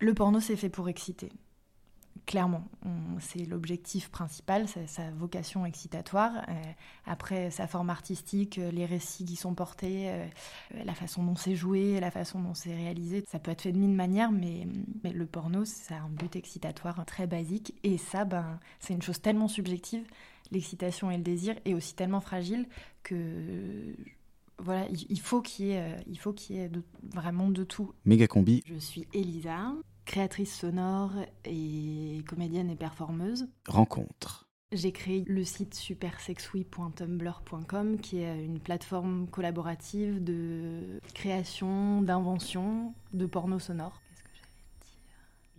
Le porno, c'est fait pour exciter. Clairement, c'est l'objectif principal, c'est sa vocation excitatoire. Euh, après, sa forme artistique, euh, les récits qui sont portés, euh, la façon dont c'est joué, la façon dont c'est réalisé, ça peut être fait de mille manières, mais, mais le porno, ça a un but excitatoire très basique. Et ça, ben, c'est une chose tellement subjective, l'excitation et le désir, est aussi tellement fragile que voilà, il faut qu'il y ait, il faut qu'il y ait vraiment de tout. Méga combi. Je suis Elisa, créatrice sonore et comédienne et performeuse. Rencontre. J'ai créé le site supersexuy.tumblr.com qui est une plateforme collaborative de création, d'invention de porno sonore. Qu'est-ce que j'allais dire?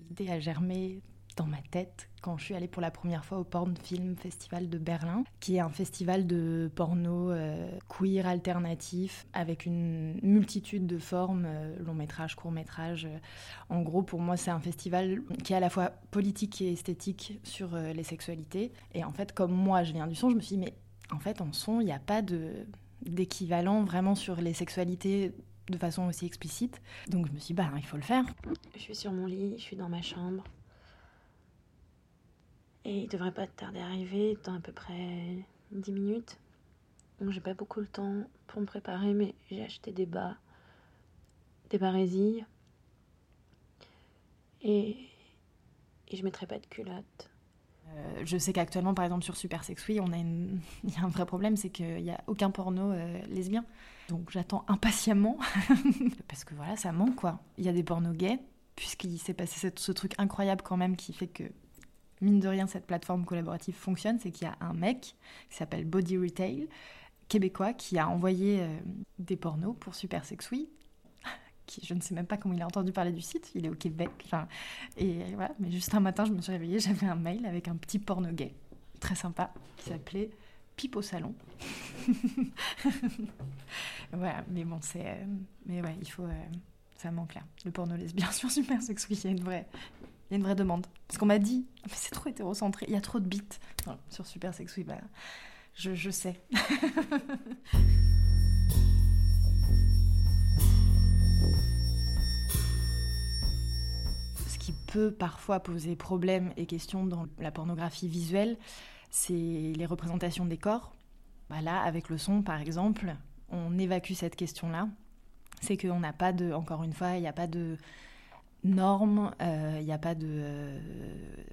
L'idée a germé dans ma tête quand je suis allée pour la première fois au Porn Film Festival de Berlin, qui est un festival de porno euh, queer alternatif avec une multitude de formes, euh, long métrage, court métrage. En gros, pour moi, c'est un festival qui est à la fois politique et esthétique sur euh, les sexualités. Et en fait, comme moi, je viens du son, je me suis dit, mais en fait, en son, il n'y a pas d'équivalent vraiment sur les sexualités de façon aussi explicite. Donc je me suis dit, bah, il faut le faire. Je suis sur mon lit, je suis dans ma chambre. Et il devrait pas tarder à arriver dans à peu près 10 minutes. Donc j'ai pas beaucoup le temps pour me préparer, mais j'ai acheté des bas, des barésilles. Et, et je mettrai pas de culotte. Euh, je sais qu'actuellement, par exemple, sur Super Sex on a il y a un vrai problème, c'est qu'il n'y a aucun porno euh, lesbien. Donc j'attends impatiemment, parce que voilà, ça manque quoi. Il y a des pornos gays, puisqu'il s'est passé ce truc incroyable quand même qui fait que mine de rien, cette plateforme collaborative fonctionne, c'est qu'il y a un mec qui s'appelle Body Retail, québécois, qui a envoyé euh, des pornos pour Super Sexuy. Qui, je ne sais même pas comment il a entendu parler du site, il est au Québec. Enfin, et voilà, mais juste un matin, je me suis réveillée, j'avais un mail avec un petit porno gay, très sympa, qui s'appelait Pipe au salon. voilà, mais bon, c'est. Euh, mais ouais, il faut. Euh, ça manque là. Le porno lesbien sur Super a une vraie il y a une vraie demande. Parce qu'on m'a dit, mais c'est trop hétérocentré, il y a trop de bits sur Super Sex bah, je, je sais. Ce qui peut parfois poser problème et question dans la pornographie visuelle, c'est les représentations des corps. Bah là, avec le son, par exemple, on évacue cette question-là. C'est qu'on n'a pas de, encore une fois, il n'y a pas de normes, il euh, n'y a pas de, euh,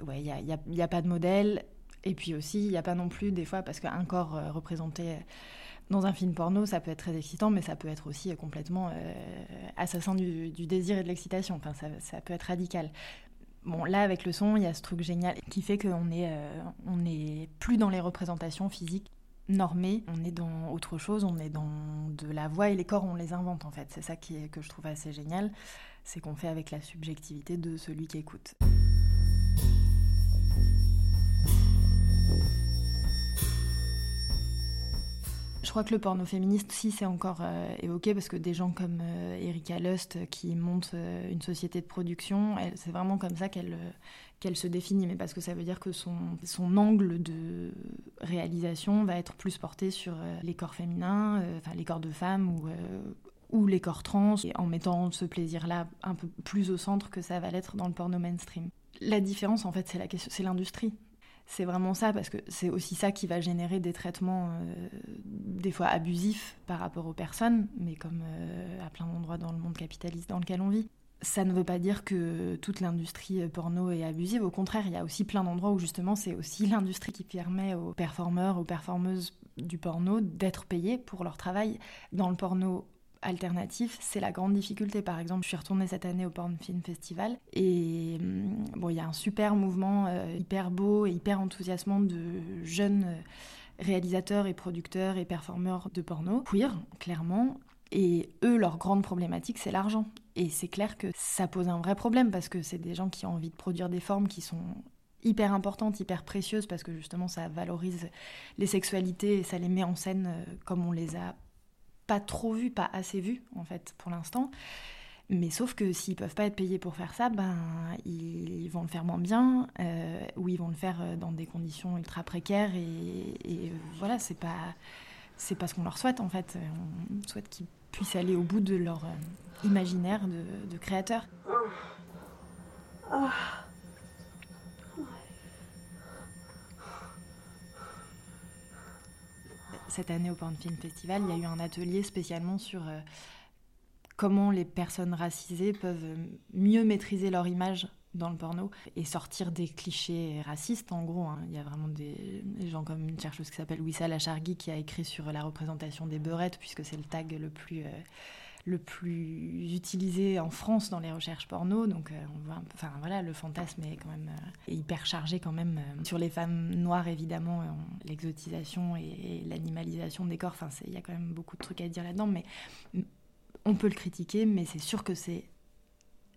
ouais, y a, y y a, pas de modèle. Et puis aussi, il n'y a pas non plus des fois parce qu'un corps euh, représenté dans un film porno, ça peut être très excitant, mais ça peut être aussi complètement assassin du, du, désir et de l'excitation. Enfin, ça, ça, peut être radical. Bon, là, avec le son, il y a ce truc génial qui fait qu'on est, on est plus dans les représentations physiques normées, on est dans autre chose, on est dans de la voix et les corps, on les invente en fait. C'est ça qui que je trouve assez génial c'est qu'on fait avec la subjectivité de celui qui écoute. Je crois que le porno féministe, si c'est encore euh, évoqué, parce que des gens comme euh, Erika Lust euh, qui montent une société de production, c'est vraiment comme ça qu'elle qu'elle se définit, mais parce que ça veut dire que son, son angle de réalisation va être plus porté sur les corps féminins, enfin les corps de femmes ou ou les corps trans, en mettant ce plaisir-là un peu plus au centre que ça va l'être dans le porno mainstream. La différence, en fait, c'est, l'industrie. C'est vraiment ça, parce que c'est aussi ça qui va générer des traitements euh, des fois abusifs par rapport aux personnes, mais comme euh, à plein d'endroits dans le monde capitaliste dans lequel on vit. Ça ne veut pas dire que toute l'industrie euh, porno est abusive, au contraire, il y a aussi plein d'endroits où justement c'est aussi l'industrie qui permet aux performeurs, aux performeuses du porno d'être payés pour leur travail. Dans le porno alternatif, c'est la grande difficulté. Par exemple, je suis retournée cette année au Porn Film Festival et hum, bon, il y a un super mouvement euh, hyper beau et hyper enthousiasmant de jeunes euh, réalisateurs et producteurs et performeurs de porno queer, clairement. Et eux, leur grande problématique, c'est l'argent. Et c'est clair que ça pose un vrai problème parce que c'est des gens qui ont envie de produire des formes qui sont hyper importantes, hyper précieuses parce que justement ça valorise les sexualités et ça les met en scène euh, comme on les a pas trop vu, pas assez vu en fait pour l'instant. Mais sauf que s'ils peuvent pas être payés pour faire ça, ben ils vont le faire moins bien, euh, ou ils vont le faire euh, dans des conditions ultra précaires et, voilà, c'est pas c'est pas ce qu'on leur souhaite en fait. On souhaite qu'ils puissent aller au bout de leur euh, imaginaire de, créateur. Cette année au Porn Film Festival, il y a eu un atelier spécialement sur euh, comment les personnes racisées peuvent mieux maîtriser leur image dans le porno et sortir des clichés racistes en gros. hein. Il y a vraiment des, gens comme une chercheuse qui s'appelle Wissal Achargui qui a écrit sur la représentation des beurettes puisque c'est le tag le plus, euh, le plus utilisé en France dans les recherches porno. Donc euh, enfin voilà, le fantasme est quand même euh, hyper chargé quand même sur les femmes noires évidemment, l'exotisation et, et l'animalisation des corps. Il y a quand même beaucoup de trucs à dire là-dedans, mais on peut le critiquer, mais c'est sûr que c'est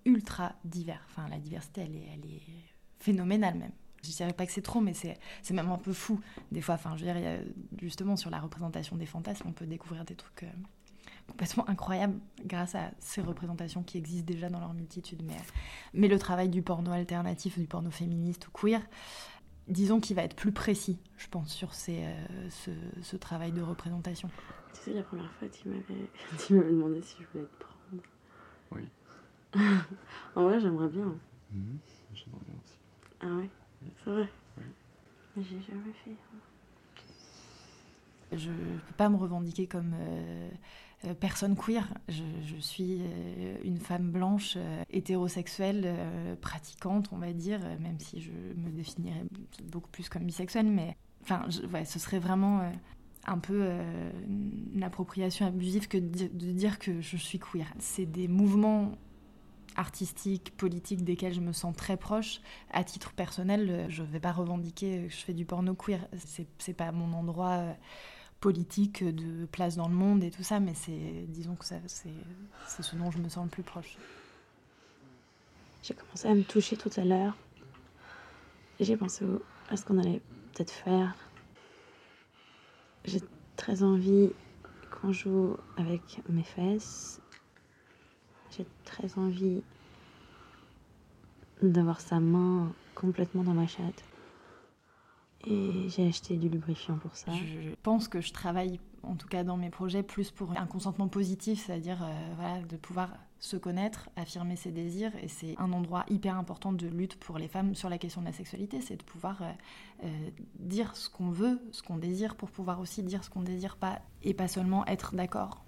ultra divers. Enfin, la diversité, elle est, elle est phénoménale même. Je dirais pas que c'est trop, mais c'est c'est même un peu fou des fois. Enfin, je veux dire, justement sur la représentation des fantasmes, on peut découvrir des trucs euh, complètement incroyables grâce à ces représentations qui existent déjà dans leur multitude. Mais, mais le travail du porno alternatif, du porno féministe ou queer, disons qu'il va être plus précis, je pense, sur ces, euh, ce, ce travail de représentation. Tu sais, la première fois, tu m'avais, tu m'avais demandé si je voulais te prendre. Oui. en vrai, j'aimerais bien. Mhm. J'aimerais bien aussi. Ah ouais C'est vrai. Mais j'ai jamais fait. Je ne peux pas me revendiquer comme euh, euh, personne queer. Je, je suis euh, une femme blanche, euh, hétérosexuelle, euh, pratiquante, on va dire, même si je me définirais beaucoup plus comme bisexuelle. Mais enfin, je- ouais, ce serait vraiment euh, un peu euh, une appropriation abusive que de dire que je suis queer. C'est des mouvements artistiques, politiques desquels je me sens très proche. À titre personnel, euh, je ne vais pas revendiquer que je fais du porno queer. C'est, c'est pas mon endroit euh, politique de place dans le monde et tout ça, mais c'est, disons que c'est, c'est ce dont je me sens le plus proche. J'ai commencé à me toucher tout à l'heure. Et j'ai pensé à ce qu'on allait peut-être faire. J'ai très envie qu'on joue avec mes fesses. J'ai très envie d'avoir sa main complètement dans ma chatte. Et j'ai acheté du lubrifiant pour ça. Je pense que je travaille, en tout cas dans mes projets, plus pour un consentement positif, c'est-à-dire euh, voilà, de pouvoir se connaître, affirmer ses désirs. Et c'est un endroit hyper important de lutte pour les femmes sur la question de la sexualité, c'est de pouvoir euh, euh, dire ce qu'on veut, ce qu'on désire, pour pouvoir aussi dire ce qu'on désire pas, et pas seulement être d'accord